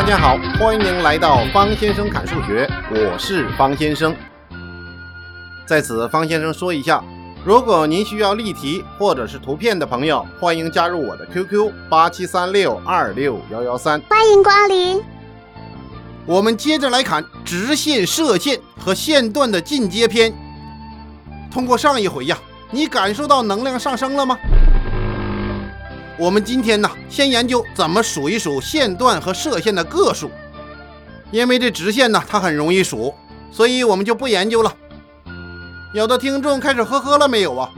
大家好，欢迎来到方先生侃数学，我是方先生。在此，方先生说一下，如果您需要例题或者是图片的朋友，欢迎加入我的 QQ 八七三六二六幺幺三，欢迎光临。我们接着来看直线、射线和线段的进阶篇。通过上一回呀，你感受到能量上升了吗？我们今天呢，先研究怎么数一数线段和射线的个数。因为这直线呢，它很容易数，所以我们就不研究了。有的听众开始呵呵了没有啊？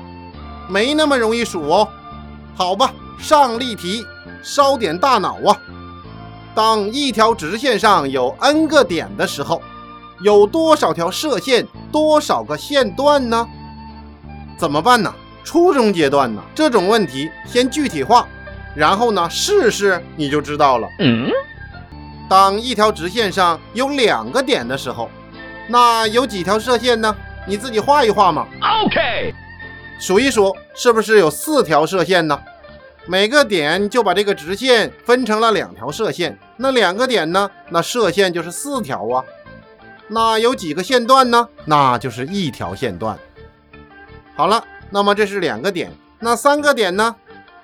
没那么容易数哦。好吧，上例题，烧点大脑啊。当一条直线上有 n 个点的时候，有多少条射线，多少个线段呢？怎么办呢？初中阶段呢，这种问题先具体化，然后呢试试你就知道了。嗯，当一条直线上有两个点的时候，那有几条射线呢？你自己画一画嘛。OK，数一数，是不是有四条射线呢？每个点就把这个直线分成了两条射线，那两个点呢？那射线就是四条啊。那有几个线段呢？那就是一条线段。好了。那么这是两个点，那三个点呢？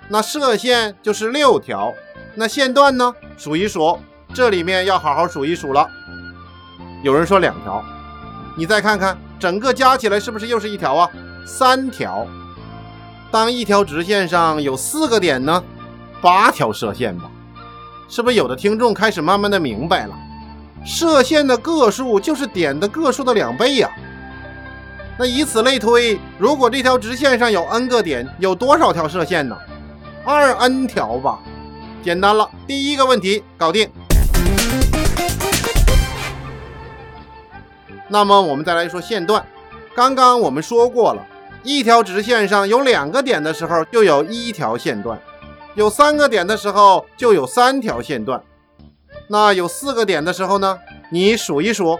那射线就是六条，那线段呢？数一数，这里面要好好数一数了。有人说两条，你再看看，整个加起来是不是又是一条啊？三条。当一条直线上有四个点呢？八条射线吧？是不是有的听众开始慢慢的明白了？射线的个数就是点的个数的两倍呀。那以此类推，如果这条直线上有 n 个点，有多少条射线呢？二 n 条吧。简单了，第一个问题搞定。那么我们再来说线段。刚刚我们说过了，一条直线上有两个点的时候，就有一条线段；有三个点的时候，就有三条线段。那有四个点的时候呢？你数一数。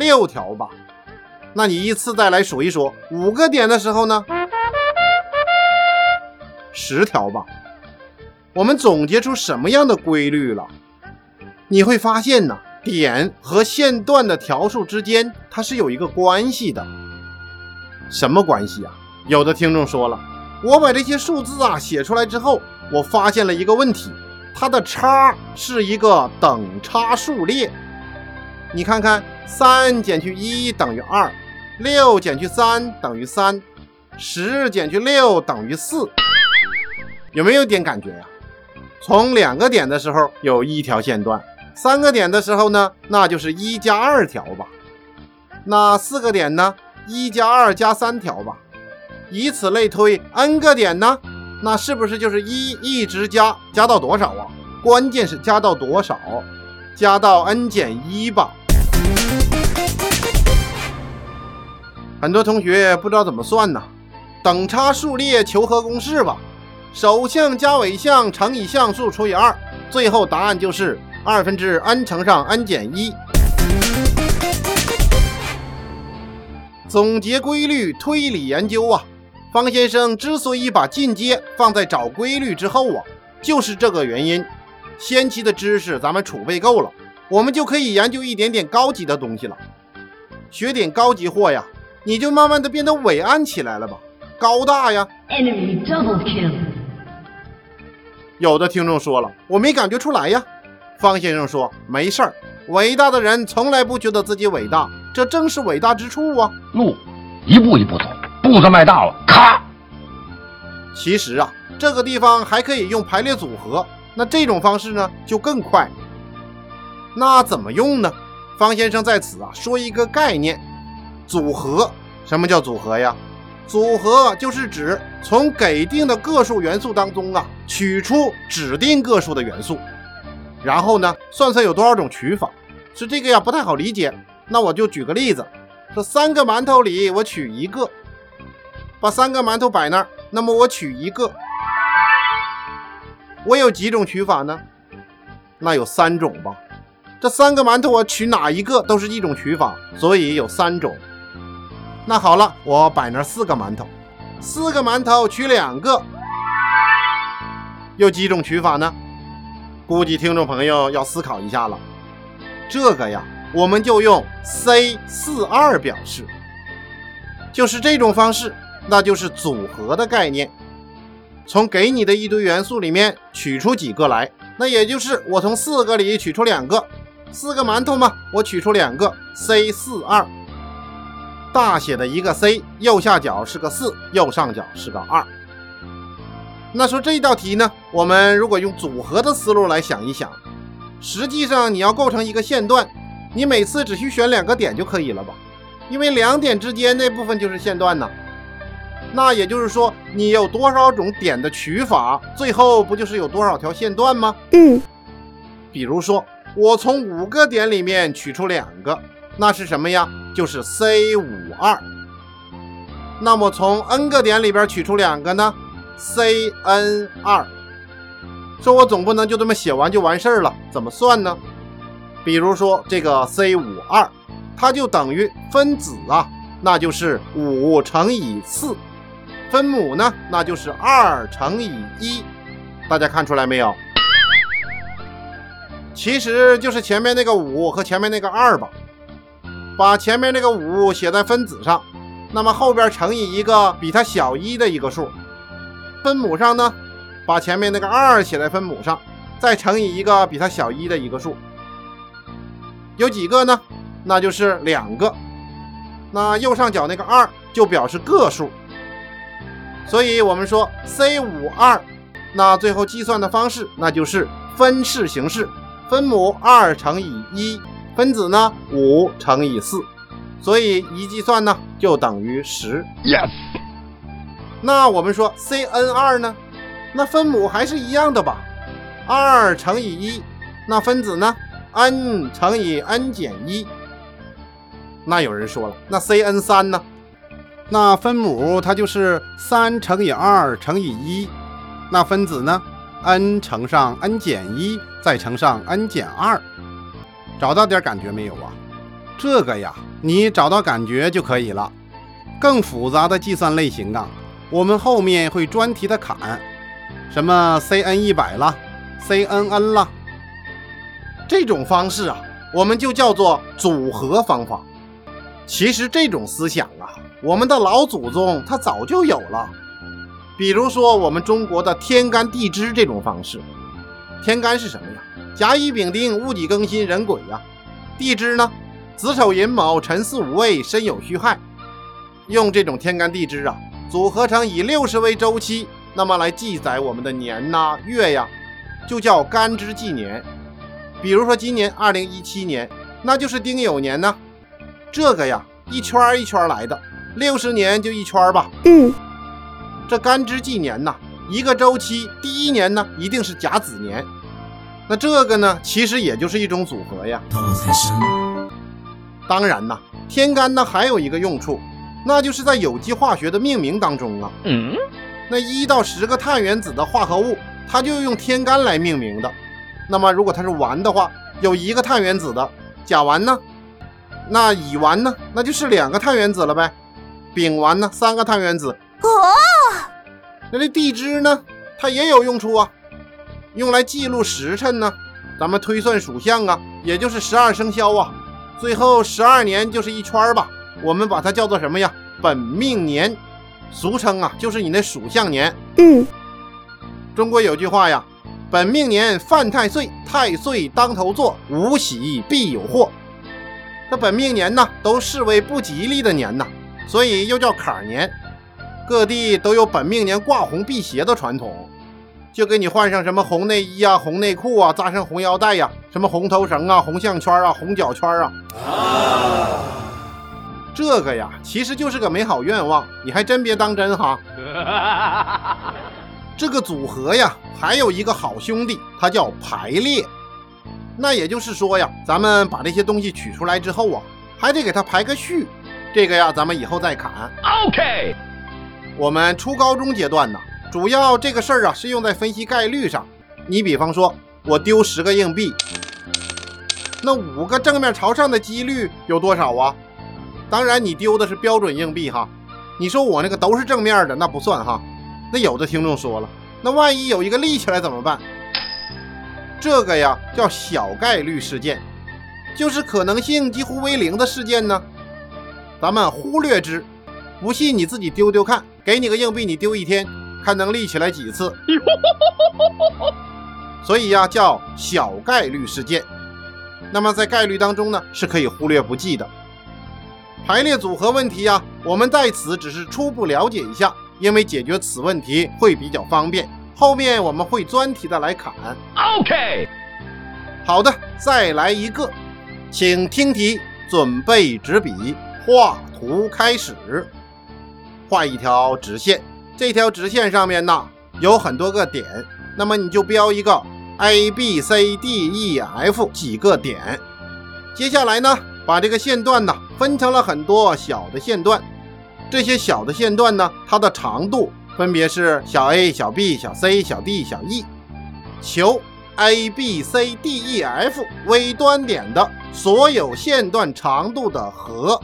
六条吧，那你依次再来数一数。五个点的时候呢，十条吧。我们总结出什么样的规律了？你会发现呢，点和线段的条数之间它是有一个关系的。什么关系啊？有的听众说了，我把这些数字啊写出来之后，我发现了一个问题，它的差是一个等差数列。你看看，三减去一等于二，六减去三等于三，十减去六等于四，有没有点感觉呀？从两个点的时候有一条线段，三个点的时候呢，那就是一加二条吧。那四个点呢，一加二加三条吧。以此类推，n 个点呢，那是不是就是一一直加，加到多少啊？关键是加到多少？加到 n 减一吧。很多同学不知道怎么算呢？等差数列求和公式吧，首项加尾项乘以项数除以二，最后答案就是二分之 n 乘上 n 减一。总结规律推理研究啊，方先生之所以把进阶放在找规律之后啊，就是这个原因。先期的知识咱们储备够了，我们就可以研究一点点高级的东西了，学点高级货呀。你就慢慢的变得伟岸起来了吧，高大呀。Enemy double kill 有的听众说了，我没感觉出来呀。方先生说没事儿，伟大的人从来不觉得自己伟大，这正是伟大之处啊。路一步一步走，步子迈大了，咔。其实啊，这个地方还可以用排列组合，那这种方式呢就更快。那怎么用呢？方先生在此啊说一个概念。组合，什么叫组合呀？组合就是指从给定的个数元素当中啊，取出指定个数的元素，然后呢，算算有多少种取法。是这个呀，不太好理解。那我就举个例子，说三个馒头里我取一个，把三个馒头摆那儿，那么我取一个，我有几种取法呢？那有三种吧。这三个馒头我取哪一个都是一种取法，所以有三种。那好了，我摆那四个馒头，四个馒头取两个，有几种取法呢？估计听众朋友要思考一下了。这个呀，我们就用 C 四二表示，就是这种方式，那就是组合的概念。从给你的一堆元素里面取出几个来，那也就是我从四个里取出两个，四个馒头嘛，我取出两个 C 四二。大写的一个 C，右下角是个四，右上角是个二。那说这道题呢，我们如果用组合的思路来想一想，实际上你要构成一个线段，你每次只需选两个点就可以了吧？因为两点之间那部分就是线段呢。那也就是说，你有多少种点的取法，最后不就是有多少条线段吗？嗯。比如说，我从五个点里面取出两个，那是什么呀？就是 C 五二。那么从 n 个点里边取出两个呢？C n 二。说我总不能就这么写完就完事儿了，怎么算呢？比如说这个 C 五二，它就等于分子啊，那就是五乘以四。分母呢，那就是二乘以一，大家看出来没有？其实就是前面那个五和前面那个二吧。把前面那个五写在分子上，那么后边乘以一个比它小一的一个数。分母上呢，把前面那个二写在分母上，再乘以一个比它小一的一个数。有几个呢？那就是两个。那右上角那个二就表示个数。所以我们说 C 五二，那最后计算的方式那就是分式形式，分母二乘以一，分子呢五乘以四，所以一计算呢就等于十。Yes。那我们说 C n 二呢，那分母还是一样的吧？二乘以一，那分子呢 n 乘以 n 减一。那有人说了，那 C n 三呢？那分母它就是三乘以二乘以一，那分子呢？n 乘上 n 减一，再乘上 n 减二，找到点感觉没有啊？这个呀，你找到感觉就可以了。更复杂的计算类型啊，我们后面会专题的砍，什么 cn 一百啦，cnn 啦，这种方式啊，我们就叫做组合方法。其实这种思想啊。我们的老祖宗他早就有了，比如说我们中国的天干地支这种方式。天干是什么呀？甲乙丙丁戊己庚辛壬癸呀。地支呢？子丑寅卯辰巳午未申酉戌亥。用这种天干地支啊，组合成以六十为周期，那么来记载我们的年呐、月呀，就叫干支纪年。比如说今年二零一七年，那就是丁酉年呢。这个呀，一圈一圈来的。六十年就一圈吧。嗯，这干支纪年呐，一个周期第一年呢一定是甲子年。那这个呢，其实也就是一种组合呀。当然呐，天干呢还有一个用处，那就是在有机化学的命名当中啊。嗯，那一到十个碳原子的化合物，它就用天干来命名的。那么如果它是烷的话，有一个碳原子的甲烷呢，那乙烷呢，那就是两个碳原子了呗。丙烷呢，三个碳原子。哦，那这地支呢，它也有用处啊，用来记录时辰呢，咱们推算属相啊，也就是十二生肖啊，最后十二年就是一圈吧，我们把它叫做什么呀？本命年，俗称啊，就是你那属相年。嗯，中国有句话呀，本命年犯太岁，太岁当头坐，无喜必有祸。这本命年呢，都视为不吉利的年呐。所以又叫坎年，各地都有本命年挂红辟邪的传统，就给你换上什么红内衣啊、红内裤啊，扎上红腰带呀，什么红头绳啊、红项圈啊、红脚圈啊。啊这个呀，其实就是个美好愿望，你还真别当真哈。这个组合呀，还有一个好兄弟，他叫排列。那也就是说呀，咱们把这些东西取出来之后啊，还得给它排个序。这个呀，咱们以后再砍。OK，我们初高中阶段呢，主要这个事儿啊是用在分析概率上。你比方说，我丢十个硬币，那五个正面朝上的几率有多少啊？当然，你丢的是标准硬币哈。你说我那个都是正面的，那不算哈。那有的听众说了，那万一有一个立起来怎么办？这个呀叫小概率事件，就是可能性几乎为零的事件呢。咱们忽略之，不信你自己丢丢看，给你个硬币，你丢一天，看能立起来几次。所以呀，叫小概率事件。那么在概率当中呢，是可以忽略不计的。排列组合问题呀，我们在此只是初步了解一下，因为解决此问题会比较方便。后面我们会专题的来砍。OK，好的，再来一个，请听题，准备纸笔，画图开始。画一条直线，这条直线上面呢有很多个点，那么你就标一个 A、B、C、D、E、F 几个点。接下来呢，把这个线段呢分成了很多小的线段，这些小的线段呢，它的长度分别是小 a、小 b、小 c、小 d、小 e。求 A、B、C、D、E、F 微端点的所有线段长度的和。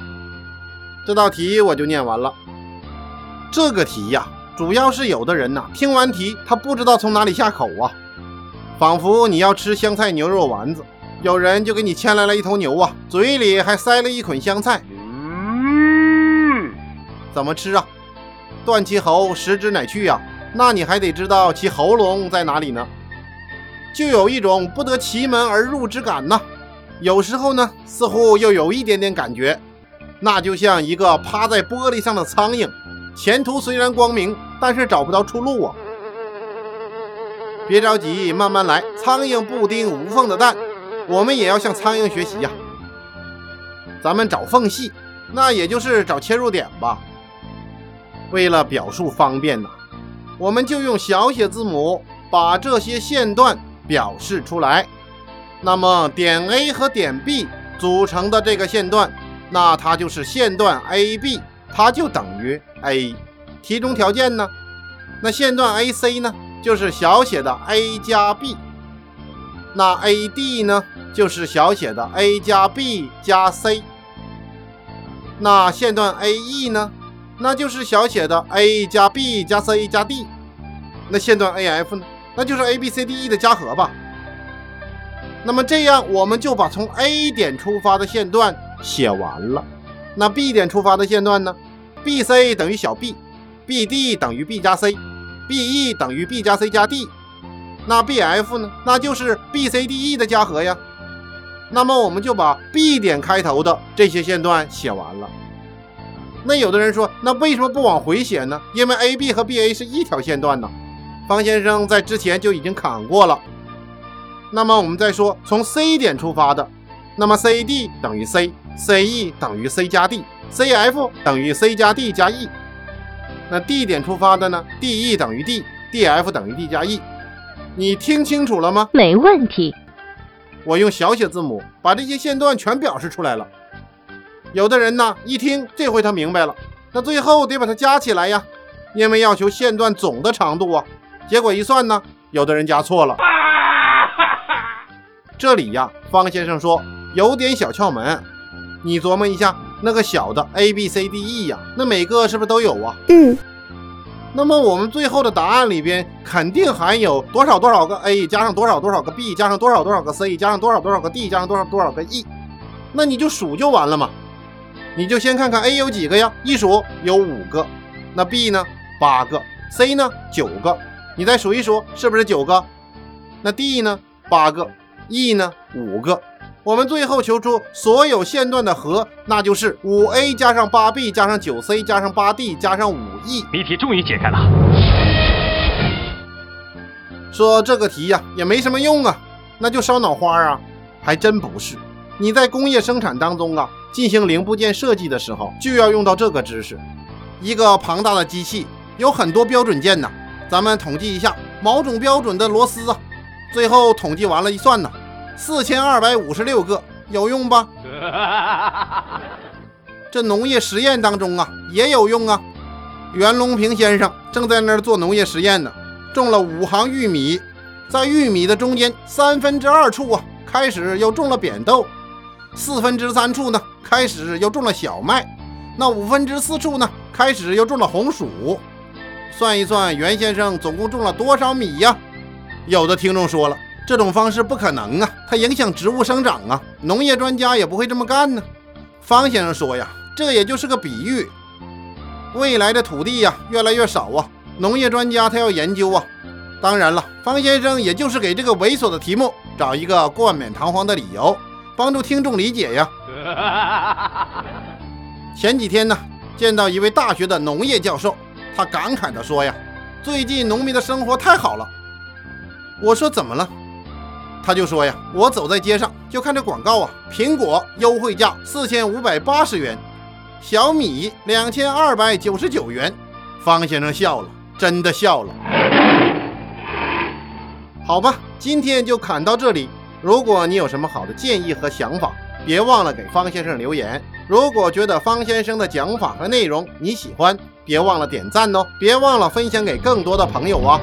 这道题我就念完了。这个题呀，主要是有的人呐，听完题他不知道从哪里下口啊，仿佛你要吃香菜牛肉丸子。有人就给你牵来了一头牛啊，嘴里还塞了一捆香菜，怎么吃啊？断其喉，食之乃去呀。那你还得知道其喉咙在哪里呢？就有一种不得其门而入之感呢。有时候呢，似乎又有一点点感觉，那就像一个趴在玻璃上的苍蝇，前途虽然光明，但是找不到出路啊。别着急，慢慢来。苍蝇不叮无缝的蛋。我们也要向苍蝇学习呀，咱们找缝隙，那也就是找切入点吧。为了表述方便呢，我们就用小写字母把这些线段表示出来。那么点 A 和点 B 组成的这个线段，那它就是线段 AB，它就等于 A。题中条件呢，那线段 AC 呢，就是小写的 A 加 B。那 AD 呢，就是小写的 a 加 b 加 c。那线段 AE 呢，那就是小写的 a 加 b 加 c 加 d。那线段 AF 呢，那就是 ABCDE 的加和吧。那么这样，我们就把从 A 点出发的线段写完了。那 B 点出发的线段呢？BC 等于小 b BD 等于 b 加 c，BE 等于 b 加 c 加 d。那 B F 呢？那就是 B C D E 的加和呀。那么我们就把 B 点开头的这些线段写完了。那有的人说，那为什么不往回写呢？因为 A B 和 B A 是一条线段呢。方先生在之前就已经砍过了。那么我们再说，从 C 点出发的，那么 C D 等于 C，C E 等于 C 加 D，C F 等于 C 加 D 加 E。那 D 点出发的呢？D E 等于 D，D F 等于 D 加 E。你听清楚了吗？没问题。我用小写字母把这些线段全表示出来了。有的人呢，一听这回他明白了，那最后得把它加起来呀，因为要求线段总的长度啊。结果一算呢，有的人加错了。这里呀，方先生说有点小窍门，你琢磨一下，那个小的 a b c d e 呀，那每个是不是都有啊？嗯。那么我们最后的答案里边肯定含有多少多少个 a 加上多少多少个 b 加上多少多少个 c 加上多少多少个 d 加上多少多少个 e，那你就数就完了嘛。你就先看看 a 有几个呀？一数有五个。那 b 呢？八个。c 呢？九个。你再数一数，是不是九个？那 d 呢？八个。e 呢？五个。我们最后求出所有线段的和，那就是五 a 加上八 b 加上九 c 加上八 d 加上五 e。谜题终于解开了。说这个题呀也没什么用啊，那就烧脑花啊？还真不是。你在工业生产当中啊，进行零部件设计的时候，就要用到这个知识。一个庞大的机器有很多标准件呢，咱们统计一下某种标准的螺丝啊，最后统计完了，一算呢。四千二百五十六个有用吧？这农业实验当中啊也有用啊。袁隆平先生正在那儿做农业实验呢，种了五行玉米，在玉米的中间三分之二处啊开始又种了扁豆，四分之三处呢开始又种了小麦，那五分之四处呢开始又种了红薯。算一算，袁先生总共种了多少米呀？有的听众说了。这种方式不可能啊，它影响植物生长啊，农业专家也不会这么干呢。方先生说呀，这也就是个比喻。未来的土地呀越来越少啊，农业专家他要研究啊。当然了，方先生也就是给这个猥琐的题目找一个冠冕堂皇的理由，帮助听众理解呀。前几天呢，见到一位大学的农业教授，他感慨地说呀：“最近农民的生活太好了。”我说：“怎么了？”他就说呀：“我走在街上就看这广告啊，苹果优惠价四千五百八十元，小米两千二百九十九元。”方先生笑了，真的笑了。好吧，今天就侃到这里。如果你有什么好的建议和想法，别忘了给方先生留言。如果觉得方先生的讲法和内容你喜欢，别忘了点赞哦，别忘了分享给更多的朋友啊。